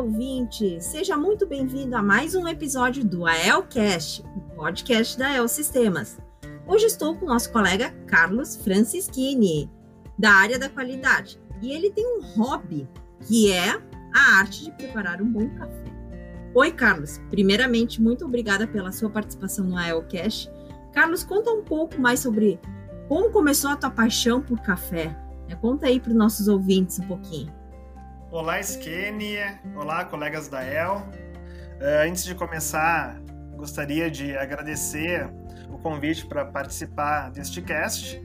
Ouvinte! Seja muito bem-vindo a mais um episódio do AELcast, o podcast da El Sistemas. Hoje estou com nosso colega Carlos Francischini da área da qualidade. E ele tem um hobby, que é a arte de preparar um bom café. Oi, Carlos. Primeiramente, muito obrigada pela sua participação no AELCast. Carlos, conta um pouco mais sobre como começou a tua paixão por café. Conta aí para os nossos ouvintes um pouquinho. Olá, Skenia. Olá, colegas da El. Eh, antes de começar, gostaria de agradecer o convite para participar deste cast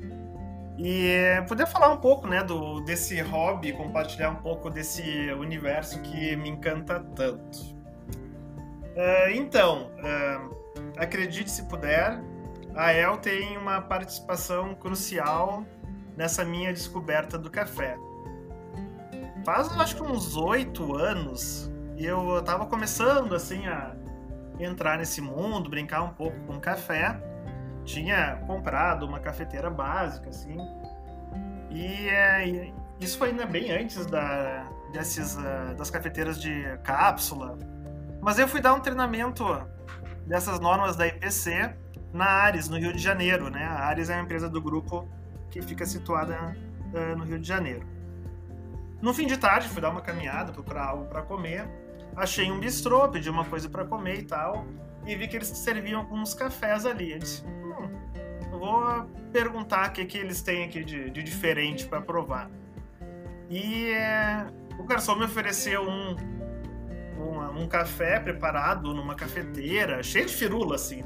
e poder falar um pouco, né, do, desse hobby, compartilhar um pouco desse universo que me encanta tanto. Uh, então, acredite se puder, a El tem uma participação crucial nessa minha descoberta do café. Faz, acho que uns oito anos, eu estava começando, assim, a entrar nesse mundo, brincar um pouco com café tinha comprado uma cafeteira básica, assim. E é, isso foi ainda bem antes da, desses, uh, das cafeteiras de cápsula. Mas eu fui dar um treinamento dessas normas da IPC na Ares, no Rio de Janeiro, né? A Ares é uma empresa do grupo que fica situada uh, no Rio de Janeiro. No fim de tarde, fui dar uma caminhada, procurar algo para comer. Achei um bistrô, pedi uma coisa para comer e tal. E vi que eles serviam alguns cafés ali. Eu disse, vou perguntar o que, que eles têm aqui de, de diferente para provar. E é, o garçom me ofereceu um, um, um, café preparado numa cafeteira, cheio de firula, assim.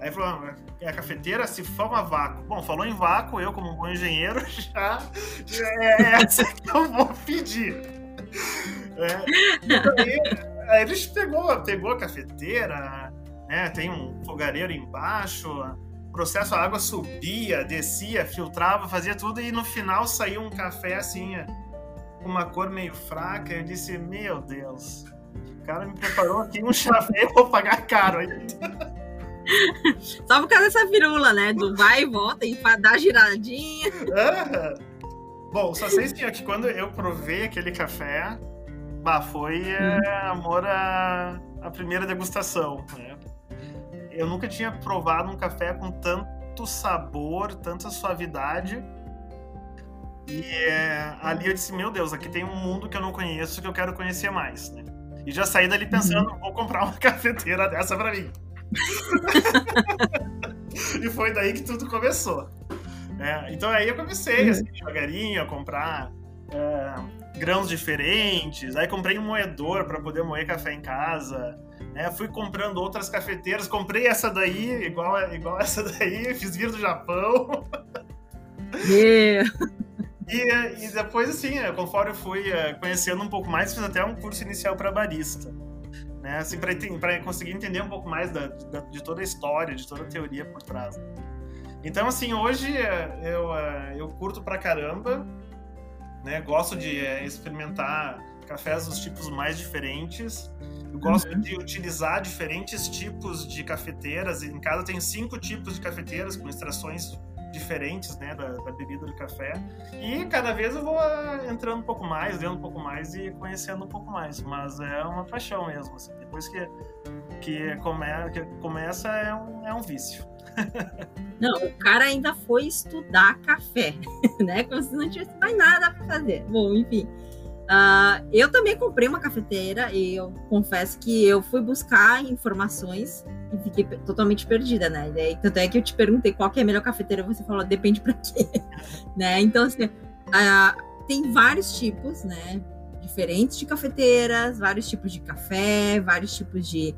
Aí falou, ah, é a cafeteira se forma vácuo. Bom, falou em vácuo, eu como um bom engenheiro já, já é essa que eu vou pedir. É, aí, eles pegou, pegou a cafeteira, né, tem um fogareiro embaixo, processo a água subia, descia, filtrava, fazia tudo e no final saiu um café assim, com uma cor meio fraca. Eu disse: Meu Deus, o cara me preparou aqui um chafé, eu vou pagar caro ainda. Só por causa dessa firula, né? Do vai e volta e dar giradinha. Bom, só sei sim, que quando eu provei aquele café, bah, foi é, amor à, à primeira degustação, né? eu nunca tinha provado um café com tanto sabor, tanta suavidade. E é, ali eu disse, meu Deus, aqui tem um mundo que eu não conheço que eu quero conhecer mais, né? E já saí dali pensando, uhum. vou comprar uma cafeteira dessa para mim. e foi daí que tudo começou. É, então aí eu comecei, uhum. assim, devagarinho, a comprar é, grãos diferentes. Aí comprei um moedor para poder moer café em casa. É, fui comprando outras cafeteiras, comprei essa daí, igual, igual essa daí, fiz vir do Japão. Yeah. E, e depois, assim, conforme eu fui é, conhecendo um pouco mais, fiz até um curso inicial para barista. Né, assim, para conseguir entender um pouco mais da, da, de toda a história, de toda a teoria por trás. Então, assim, hoje é, eu, eu curto pra caramba, né, gosto de experimentar cafés dos tipos mais diferentes. Eu gosto uhum. de utilizar diferentes tipos de cafeteiras. Em casa tem cinco tipos de cafeteiras com extrações diferentes né, da, da, bebida do café. E cada vez eu vou ah, entrando um pouco mais, vendo um pouco mais e conhecendo um pouco mais. Mas é uma paixão mesmo. Assim. Depois que, que, come, que começa, é um, é um vício. Não, o cara ainda foi estudar café, né? Como se não tivesse mais nada para fazer. Bom, enfim. Uh, eu também comprei uma cafeteira e eu confesso que eu fui buscar informações e fiquei totalmente perdida, né? E tanto é que eu te perguntei qual que é a melhor cafeteira, você falou, depende para quê, né? Então, assim, uh, tem vários tipos, né? Diferentes de cafeteiras, vários tipos de café, vários tipos de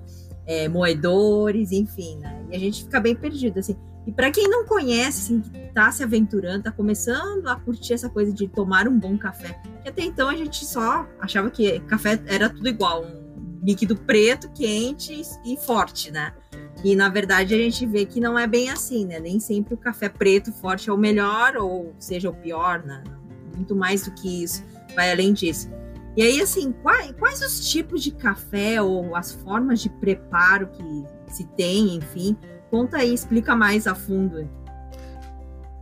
é, moedores, enfim, né? E a gente fica bem perdido, assim. E para quem não conhece, assim, tá se aventurando, tá começando a curtir essa coisa de tomar um bom café, que até então a gente só achava que café era tudo igual, um líquido preto, quente e forte, né? E na verdade a gente vê que não é bem assim, né? Nem sempre o café preto forte é o melhor ou seja o pior, né? Muito mais do que isso, vai além disso. E aí, assim, quais, quais os tipos de café ou as formas de preparo que se tem, enfim, Conta aí, explica mais a fundo.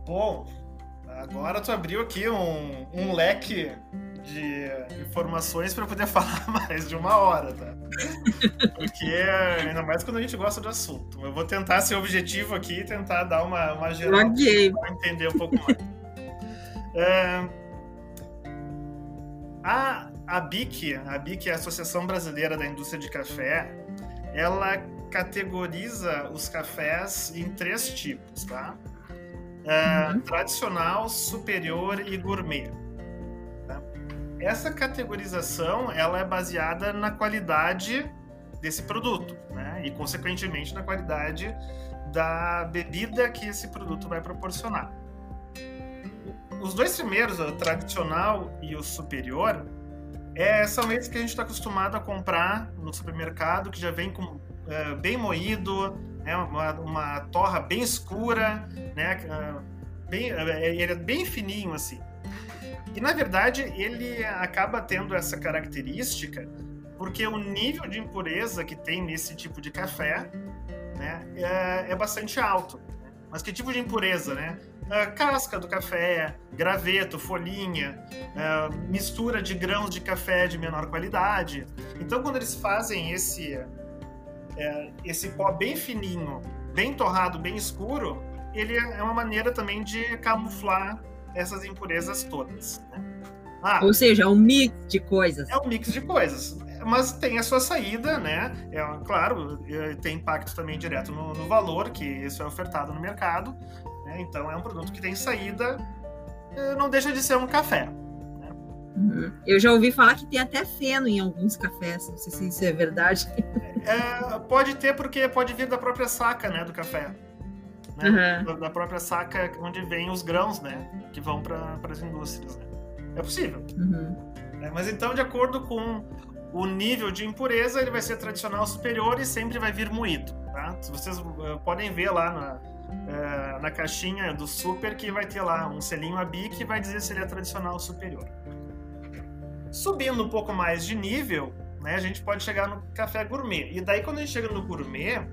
Bom, agora tu abriu aqui um, um leque de informações para poder falar mais de uma hora, tá? Porque ainda mais quando a gente gosta do assunto. Eu vou tentar ser objetivo aqui e tentar dar uma, uma geral para entender um pouco mais. é, a, a BIC, a BIC é a Associação Brasileira da Indústria de Café, ela categoriza os cafés em três tipos, tá? É, uhum. Tradicional, superior e gourmet. Essa categorização ela é baseada na qualidade desse produto, né? E consequentemente na qualidade da bebida que esse produto vai proporcionar. Os dois primeiros, o tradicional e o superior, é, são esses que a gente está acostumado a comprar no supermercado, que já vem com é, bem moído, né, uma, uma, torra bem escura, né, bem, é, ele é bem fininho assim. E na verdade ele acaba tendo essa característica porque o nível de impureza que tem nesse tipo de café né, é, é bastante alto. Mas que tipo de impureza, né? casca do café, graveto, folhinha, mistura de grãos de café de menor qualidade. Então, quando eles fazem esse é, esse pó bem fininho, bem torrado, bem escuro, ele é uma maneira também de camuflar essas impurezas todas. Né? Ah, Ou seja, é um mix de coisas. É um mix de coisas. Mas tem a sua saída, né? É, claro, é, tem impacto também direto no, no valor, que isso é ofertado no mercado. Né? Então é um produto que tem saída, é, não deixa de ser um café. Uhum. Eu já ouvi falar que tem até feno em alguns cafés, não sei se isso é verdade. É, pode ter, porque pode vir da própria saca, né, do café. Né? Uhum. Da própria saca onde vem os grãos, né, que vão para as indústrias. Né? É possível. Uhum. É, mas então, de acordo com o nível de impureza, ele vai ser tradicional superior e sempre vai vir moído. Tá? Vocês uh, podem ver lá na, uh, na caixinha do super que vai ter lá um selinho ABI que vai dizer se ele é tradicional superior. Subindo um pouco mais de nível, né, a gente pode chegar no café gourmet. E daí, quando a gente chega no gourmet,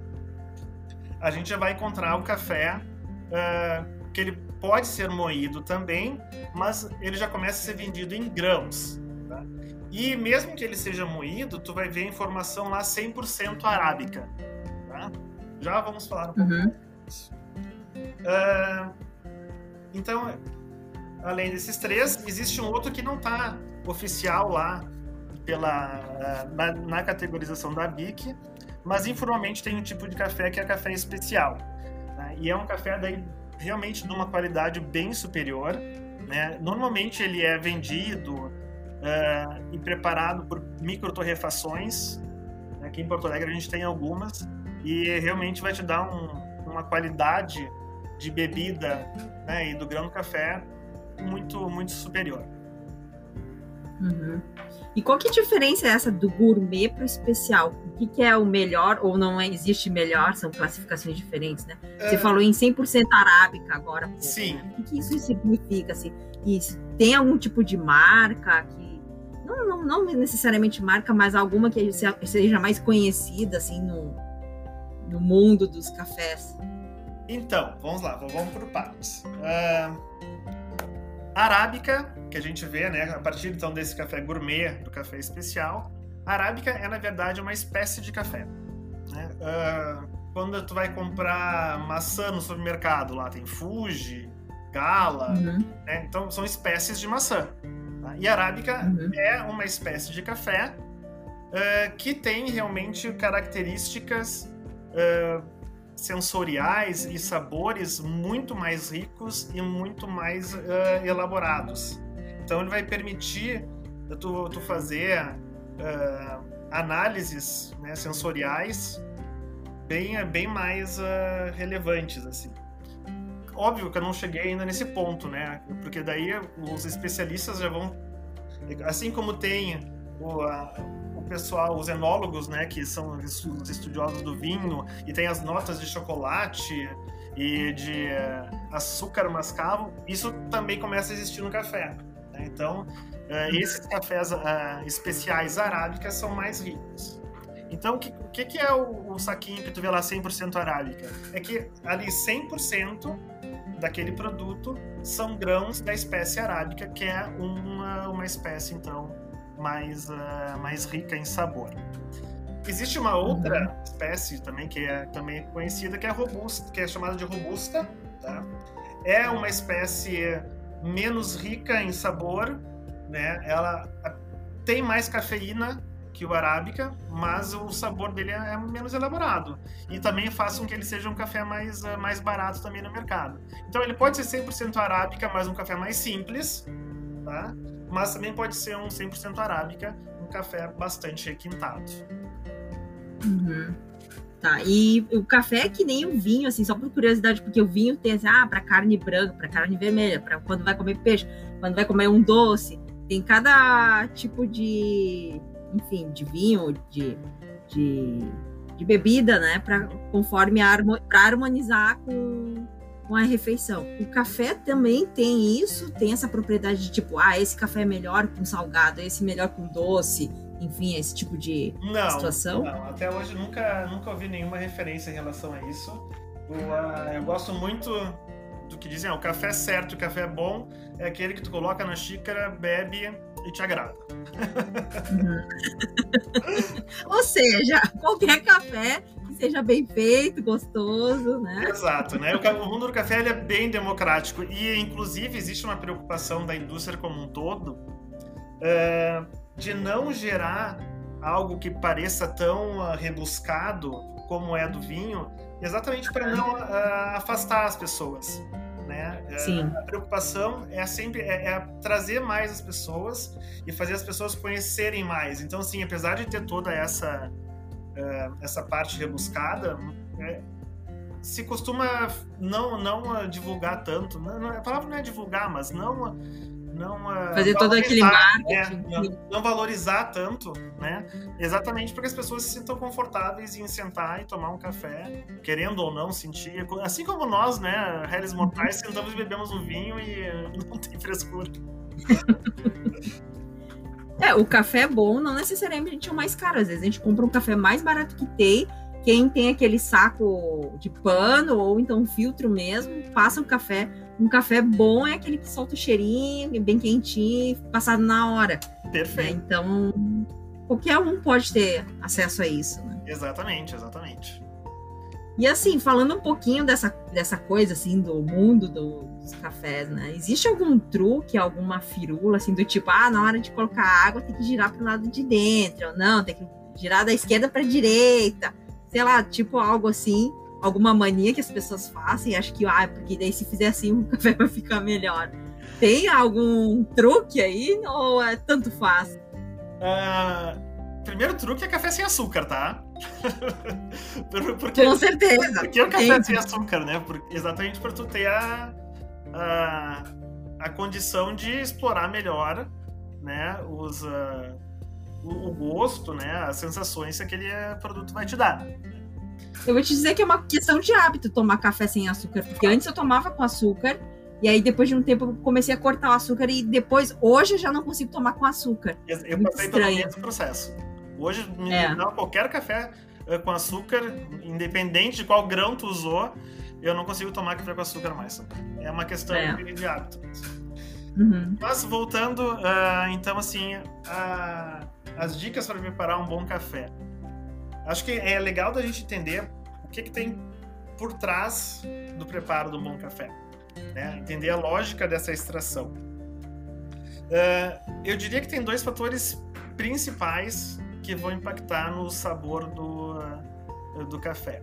a gente já vai encontrar o café uh, que ele pode ser moído também, mas ele já começa a ser vendido em grãos. Tá? E mesmo que ele seja moído, tu vai ver a informação lá 100% arábica. Tá? Já vamos falar um pouco uhum. disso. Uh, então, além desses três, existe um outro que não está oficial lá pela, na, na, categorização da BIC, mas informalmente tem um tipo de café que é café especial. Né? E é um café daí realmente de uma qualidade bem superior. Né? Normalmente ele é vendido uh, e preparado por microtorrefações. Né? Aqui em Porto Alegre a gente tem algumas e realmente vai te dar um, uma qualidade de bebida né? e do grão do café muito muito superior. Uhum. E qual que é a diferença essa do gourmet para o especial? O que, que, é o melhor ou não existe melhor? São classificações diferentes, né? É... Você falou em 100% arábica agora. Sim. Né? O que, que, isso significa? Assim? E tem algum tipo de marca que... Não, não, não necessariamente marca, mas alguma que seja mais conhecida, assim, no, no mundo dos cafés. Então, vamos lá, vamos por partes. Uh, arábica que a gente vê, né, a partir então desse café gourmet, do café especial, a arábica é na verdade uma espécie de café. Né? Uh, quando tu vai comprar maçã no supermercado, lá tem Fuji, Gala, uhum. né? então são espécies de maçã. Tá? E arábica uhum. é uma espécie de café uh, que tem realmente características uh, sensoriais e sabores muito mais ricos e muito mais elaborados. Então ele vai permitir tu, tu fazer análises né, sensoriais bem, bem mais relevantes assim óbvio que eu não cheguei ainda nesse ponto, né? Porque daí os especialistas já vão. Assim como tem o, a, o pessoal, os enólogos, né? Que são os estudiosos do vinho, e tem as notas de chocolate e de uh, açúcar mascavo, isso também começa a existir no café. Né? Então, uh, esses cafés uh, especiais arábicas são mais ricos. Então, o que, que, que, é o, o, saquinho que tu vê lá 100% arábica? É que ali 100% daquele produto são grãos da espécie arábica, que é uma, uma espécie, então, mais, uh, mais rica em sabor. Existe uma outra uhum. espécie também, que é também conhecida, que é robusta, que é chamada de robusta, tá? É uma espécie menos rica em sabor, né? Ela tem mais cafeína que o arábica, mas o sabor dele é, menos elaborado. E também faz com que ele seja um café mais, eh, mais barato também no mercado. Então ele pode ser 100% arábica, mas um café mais simples, tá? Mas também pode ser um 100% arábica, um café bastante requintado. Uhum. Tá, e o café é que nem o vinho, assim, só por curiosidade, porque o vinho tem assim, ah, para carne branca, para carne vermelha, para quando vai comer peixe, quando vai comer um doce, tem cada tipo de enfim, de vinho, de, de, de bebida, né? Pra, conforme para harmonizar com, com a refeição. O café também tem isso, tem essa propriedade de tipo, ah, esse café é melhor com salgado, esse melhor com doce, enfim, esse tipo de não, situação? Não, até hoje nunca, nunca ouvi nenhuma referência em relação a isso. Eu, eu gosto muito do que dizem, ah, o café certo, o café bom é aquele que tu coloca na xícara, bebe e te agrada. Uhum. Ou seja, qualquer café que seja bem feito, gostoso, né? Exato, né? O mundo do café é bem democrático e, inclusive, existe uma preocupação da indústria como um todo é, de não gerar algo que pareça tão uh, rebuscado como é do vinho, exatamente para não uh, afastar as pessoas. Né? É, Sim. A preocupação é sempre é, é, trazer mais as pessoas e fazer as pessoas conhecerem mais. Então, assim, apesar de ter toda essa uh, essa parte rebuscada, é, se costuma não não divulgar tanto. Não, não, a palavra não é divulgar, mas não não fazer todo aquele marketing, é, não, não, valorizar tanto, né? Exatamente porque as pessoas se sintam confortáveis em sentar e tomar um café, querendo ou não sentir, assim como nós, né, réis mortais, sentamos e bebemos um vinho e não tem frescura. É, o café bom não necessariamente é o mais caro. Às vezes a gente compra um café mais barato que tem. Quem tem aquele saco de pano ou então filtro mesmo, passa um café um café bom é aquele que solta o cheirinho, bem quentinho, passado na hora. Perfeito. Né? Então, qualquer um pode ter acesso a isso. Né? Exatamente, exatamente. E assim, falando um pouquinho dessa, dessa coisa, assim, do mundo do, dos cafés, né? Existe algum truque, alguma firula, assim, do tipo, ah, na hora de colocar água tem que girar para o lado de dentro, ou não, tem que girar da esquerda para direita, sei lá, tipo algo assim, alguma mania que as pessoas façam e acho que, ah, porque daí se fizer assim o café vai ficar melhor. Tem algum truque aí ou é tanto faz? Uh, primeiro truque é café sem açúcar, tá? porque, Com certeza. Porque o café sem açúcar, né? exatamente para tu ter a, a, a, condição de explorar melhor né, os, uh, o, o gosto, né, as sensações que aquele produto vai te dar. Eu vou te dizer que é uma questão de hábito tomar café sem açúcar, porque antes eu tomava com açúcar, e aí depois de um tempo eu comecei a cortar o açúcar, e depois, hoje eu já não consigo tomar com açúcar. Eu, eu passei pelo mesmo processo. Hoje, me é. dá qualquer café eh, com açúcar, independente de qual grão tu usou, eu não consigo tomar café com açúcar mais. É uma questão é. de hábito. Uhum. Mas voltando, uh, então assim, uh, as dicas para preparar um bom café. Acho que é legal da gente entender o que, que tem por trás do preparo do bom café. Né? Entender a lógica dessa extração. Uh, eu diria que tem dois fatores principais que vão impactar no sabor do, uh, do café.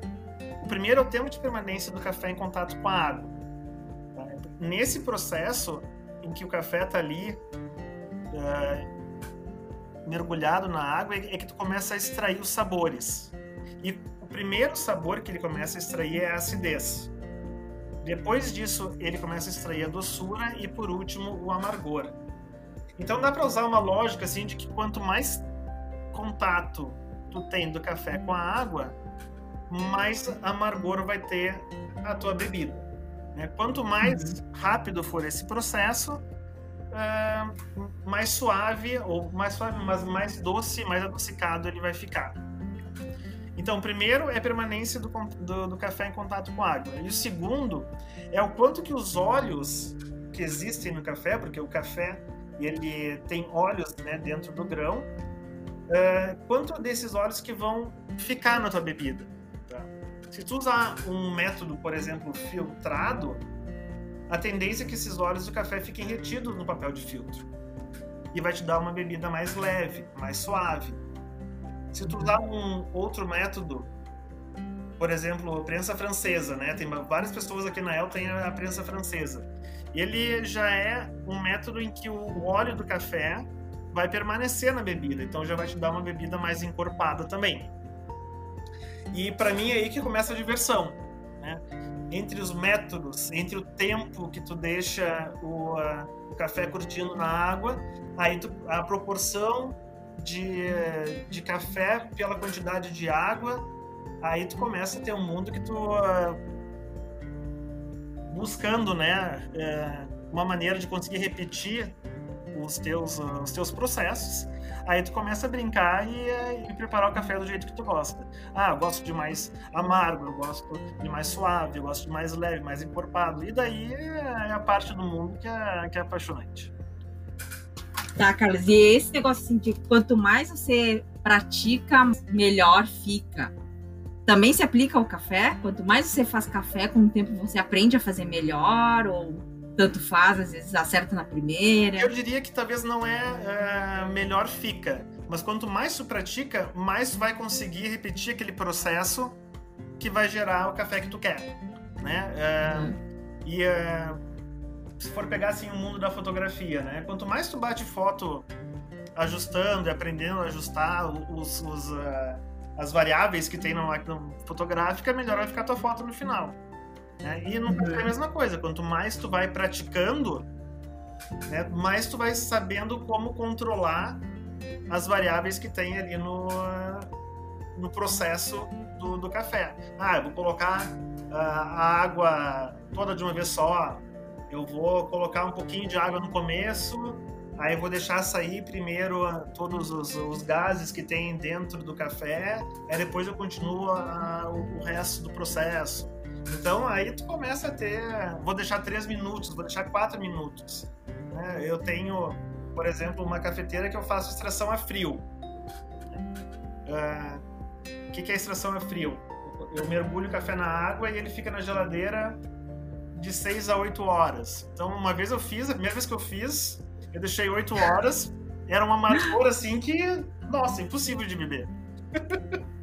O primeiro é o tempo de permanência do café em contato com a água. Tá? Nesse processo em que o café está ali uh, mergulhado na água, é que tu começa a extrair os sabores. E o primeiro sabor que ele começa a extrair é a acidez. Depois disso, ele começa a extrair a doçura e, por último, o amargor. Então dá para usar uma lógica assim de que quanto mais contato tu tem do café com a água, mais amargor vai ter a tua bebida. Né? Quanto mais uhum. rápido for esse processo, uh, mais suave ou mais suave, mas mais doce, mais adocicado ele vai ficar. Então, primeiro é a permanência do, do, do, café em contato com a água. E o segundo é o quanto que os óleos que existem no café, porque o café ele tem óleos né, dentro do grão, uh, quanto desses óleos que vão ficar na tua bebida. Tá? Se tu usar um método, por exemplo, filtrado, a tendência é que esses óleos do café fiquem retidos no papel de filtro. E vai te dar uma bebida mais leve, mais suave. Se tu usar um outro método, por exemplo, prensa francesa, né? Tem várias pessoas aqui na El tem a prensa francesa. Ele já é um método em que o óleo do café vai permanecer na bebida, então já vai te dar uma bebida mais encorpada também. E para mim é aí que começa a diversão, né? Entre os métodos, entre o tempo que tu deixa o, uh, o café curtindo na água, aí tu, a proporção de, de café pela quantidade de água, aí tu começa a ter um mundo que tu uh, buscando, né, uh, uma maneira de conseguir repetir os teus, os teus processos. Aí tu começa a brincar e, e, preparar o café do jeito que tu gosta. Ah, eu gosto de mais amargo, eu gosto de mais suave, eu gosto de mais leve, mais encorpado. E daí é a parte do mundo que é, que é apaixonante. Tá, Carlos. E esse negócio assim de quanto mais você pratica, melhor fica. Também se aplica ao café? Quanto mais você faz café, com o tempo você aprende a fazer melhor ou tanto faz, às vezes acerta na primeira? Eu diria que talvez não é, é melhor fica, mas quanto mais tu pratica, mais tu vai conseguir repetir aquele processo que vai gerar o café que tu quer, né? É, uhum. E é, se for pegar assim o mundo da fotografia, né? Quanto mais tu bate foto ajustando e aprendendo a ajustar os, os uh, as variáveis que tem na máquina fotográfica, melhor vai ficar a tua foto no final. Né? E no é a mesma coisa. Quanto mais tu vai praticando, né, mais tu vai sabendo como controlar as variáveis que tem ali no, no processo do, do café. Ah, eu vou colocar uh, a água toda de uma vez só, eu vou colocar um pouquinho de água no começo, aí vou deixar sair primeiro todos os, os gases que tem dentro do café, aí depois eu continuo a, o, o resto do processo. Então aí tu começa a ter, vou deixar três minutos, vou deixar quatro minutos. Né? Eu tenho, por exemplo, uma cafeteira que eu faço extração a frio. O uh, que, que é extração a frio? Eu mergulho o café na água e ele fica na geladeira de 6 a 8 horas. Então, uma vez eu fiz, a primeira vez que eu fiz, eu deixei 8 horas. Era uma amargura assim que, nossa, impossível de beber.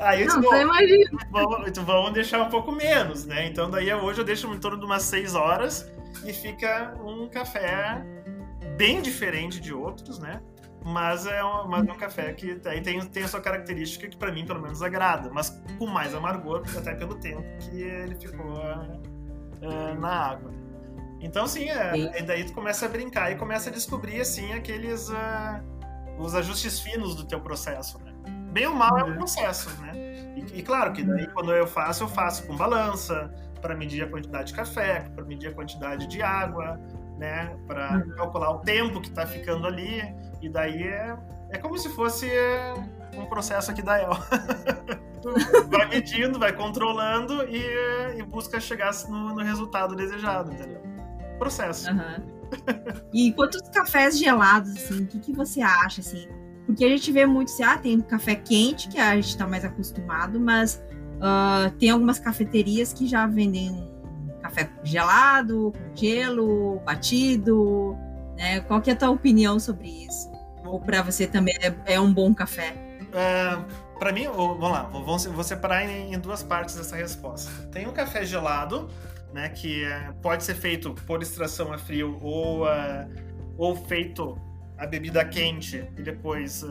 Aí não, você imagina. Vamos, vamos deixar um pouco menos, né? Então daí hoje eu deixo em torno de umas 6 horas e fica um café bem diferente de outros, né? Mas é um, mas é um café que aí tem, tem a sua característica que para mim pelo menos agrada, mas com mais amargor, até pelo tempo que ele ficou uh, na água. Então sim, é, daí tu começa a brincar e começa a descobrir assim aqueles uh, os ajustes finos do teu processo, né? Bem ou mal é um uhum. processo, né? E, e, claro que daí quando eu faço, eu faço com balança, para medir a quantidade de café, para medir a quantidade de água, né? Para uhum. calcular o tempo que está ficando ali. E daí é, é como se fosse um processo aqui da El. vai medindo, vai controlando e, e busca chegar no, no, resultado desejado, entendeu? Processo. Uhum. E quantos cafés gelados, assim, o que, que você acha, assim? Porque a gente vê muito assim, ah, tem café quente, que a gente está mais acostumado, mas uh, tem algumas cafeterias que já vendem café gelado, com gelo, batido. Né? Qual que é a tua opinião sobre isso? Ou para você também é, é, um bom café? Uh, para mim, vamos lá, vou, separar em, duas partes essa resposta. Tem um café gelado, né, que uh, pode ser feito por extração a frio ou, uh, ou feito a bebida quente e depois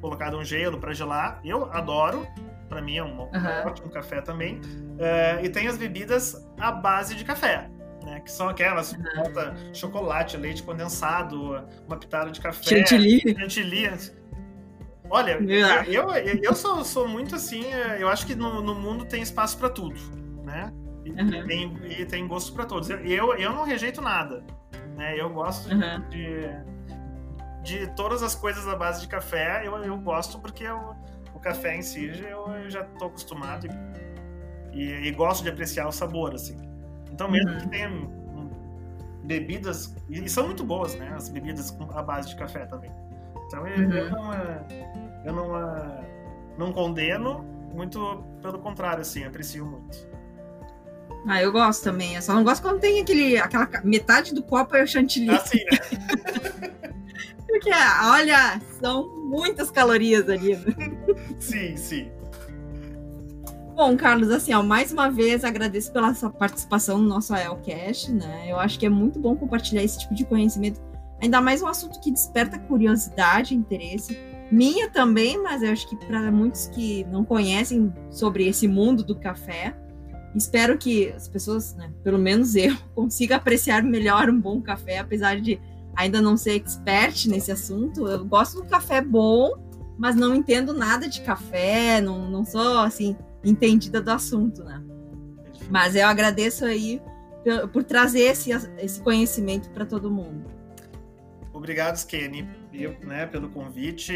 colocado um gelo para gelar. Eu adoro, para mim é um, uhum. ótimo café também. e tem as bebidas à base de café né? Que são aquelas, uhum. chocolate, leite condensado, uma pitada de café. Chantilly. Chantilly. Olha, eu, eu, eu sou, sou muito assim, eu acho que no, no mundo tem espaço para tudo, né? E, uhum. tem, e tem gosto para todos. Eu, eu não rejeito nada, né? Eu gosto uhum. de, de todas as coisas à base de café, eu, eu gosto porque eu, o café em si eu, eu já estou acostumado e, e, e, gosto de apreciar o sabor, assim. Então, mesmo uhum. que tenha bebidas, e são muito boas, né? As bebidas à base de café também. Então, eu, uhum. eu não, eu não, não condeno, muito pelo contrário, assim, aprecio muito. Ah, eu gosto também. Eu só não gosto quando tem aquele, aquela metade do copo é o chantilly. Ah, sim, né? Porque, olha, são muitas calorias ali. sim, sim. Bom, Carlos, assim, ó, mais uma vez agradeço pela sua participação no nosso AELcast, né? Eu acho que é muito bom compartilhar esse tipo de conhecimento, ainda mais um assunto que desperta curiosidade e interesse. Minha também, mas eu acho que para muitos que não conhecem sobre esse mundo do café, espero que as pessoas, né, pelo menos eu, consiga apreciar melhor um bom café, apesar de ainda não ser expert nesse assunto. Eu gosto do café bom, mas não entendo nada de café, não, não sou assim entendida do assunto, né? Mas eu agradeço aí por, trazer esse, esse conhecimento para todo mundo. Obrigado, Skenny, né, pelo convite.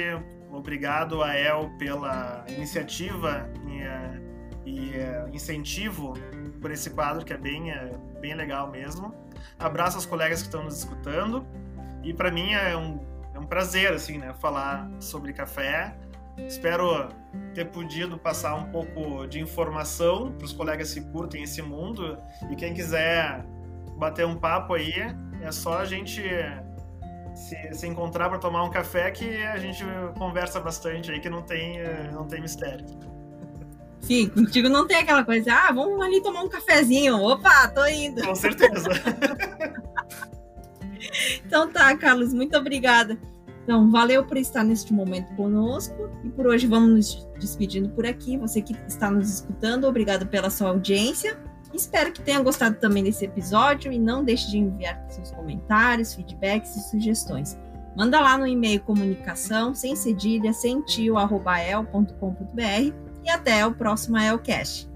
Obrigado a El pela iniciativa e, eh, e eh, incentivo por esse quadro que é bem, eh, bem legal mesmo. Abraço aos colegas que estão nos escutando. E para mim é um, é um prazer assim, né, falar sobre café Espero ter podido passar um pouco de informação para os colegas que curtem esse mundo. E quem quiser bater um papo aí, é só a gente se, se encontrar para tomar um café que a gente conversa bastante aí, que não tem, não tem mistério. Sim, contigo não tem aquela coisa, ah, vamos ali tomar um cafezinho. Opa, tô indo. Com certeza. então tá, Carlos, muito obrigada. Então, valeu por estar neste momento conosco e por hoje vamos nos despedindo por aqui. Você que está nos escutando, obrigado pela sua audiência. Espero que tenha gostado também desse episódio e não deixe de enviar seus comentários, feedbacks e sugestões. Manda lá no e-mail comunicação sem cedilha, sem tio, arroba el.com.br e até o próximo Elcast.